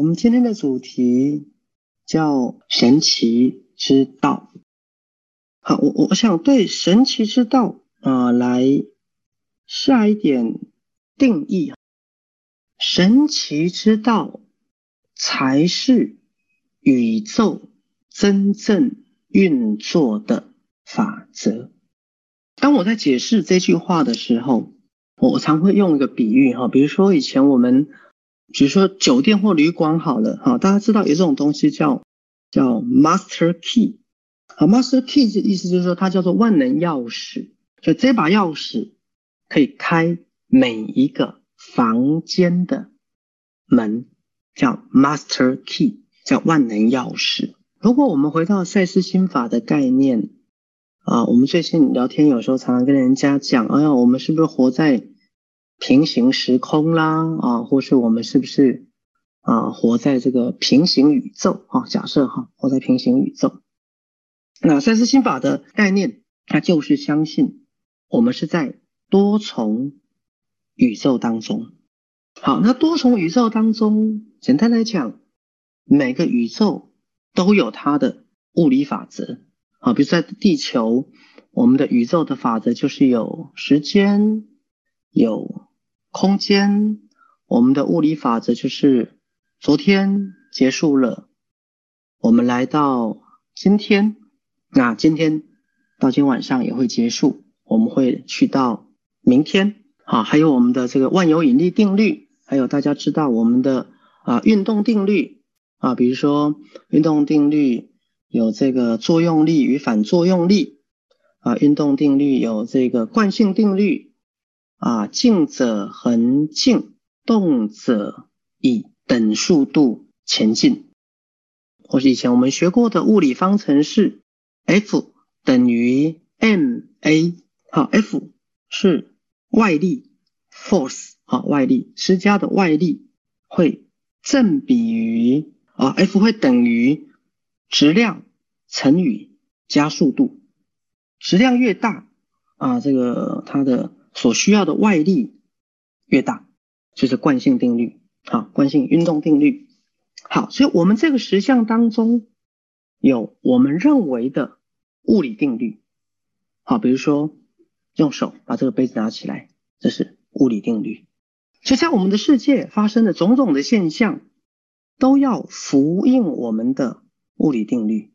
我们今天的主题叫神奇之道。好，我我想对神奇之道啊来下一点定义。神奇之道才是宇宙真正运作的法则。当我在解释这句话的时候，我常会用一个比喻哈，比如说以前我们，比如说酒店或旅馆好了哈，大家知道有这种东西叫叫 master key，啊 master key 的意思就是说它叫做万能钥匙，就这把钥匙可以开每一个房间的门，叫 master key，叫万能钥匙。如果我们回到赛斯心法的概念。啊，我们最近聊天有时候常常跟人家讲，哎呀，我们是不是活在平行时空啦？啊，或是我们是不是啊活在这个平行宇宙？啊，假设哈，活在平行宇宙。那赛斯心法的概念，它就是相信我们是在多重宇宙当中。好，那多重宇宙当中，简单来讲，每个宇宙都有它的物理法则。啊，比如在地球，我们的宇宙的法则就是有时间、有空间。我们的物理法则就是昨天结束了，我们来到今天，那今天到今晚上也会结束，我们会去到明天。好，还有我们的这个万有引力定律，还有大家知道我们的啊运动定律啊，比如说运动定律。有这个作用力与反作用力啊，运动定律有这个惯性定律啊，静者恒静，动者以等速度前进，或是以前我们学过的物理方程式，F 等于 ma，好，F 是外力 force，好，外力施加的外力会正比于啊，F 会等于。质量乘以加速度，质量越大啊，这个它的所需要的外力越大，就是惯性定律啊，惯性运动定律。好，所以我们这个实相当中有我们认为的物理定律。好，比如说用手把这个杯子拿起来，这是物理定律。就像我们的世界发生的种种的现象，都要符应我们的。物理定律，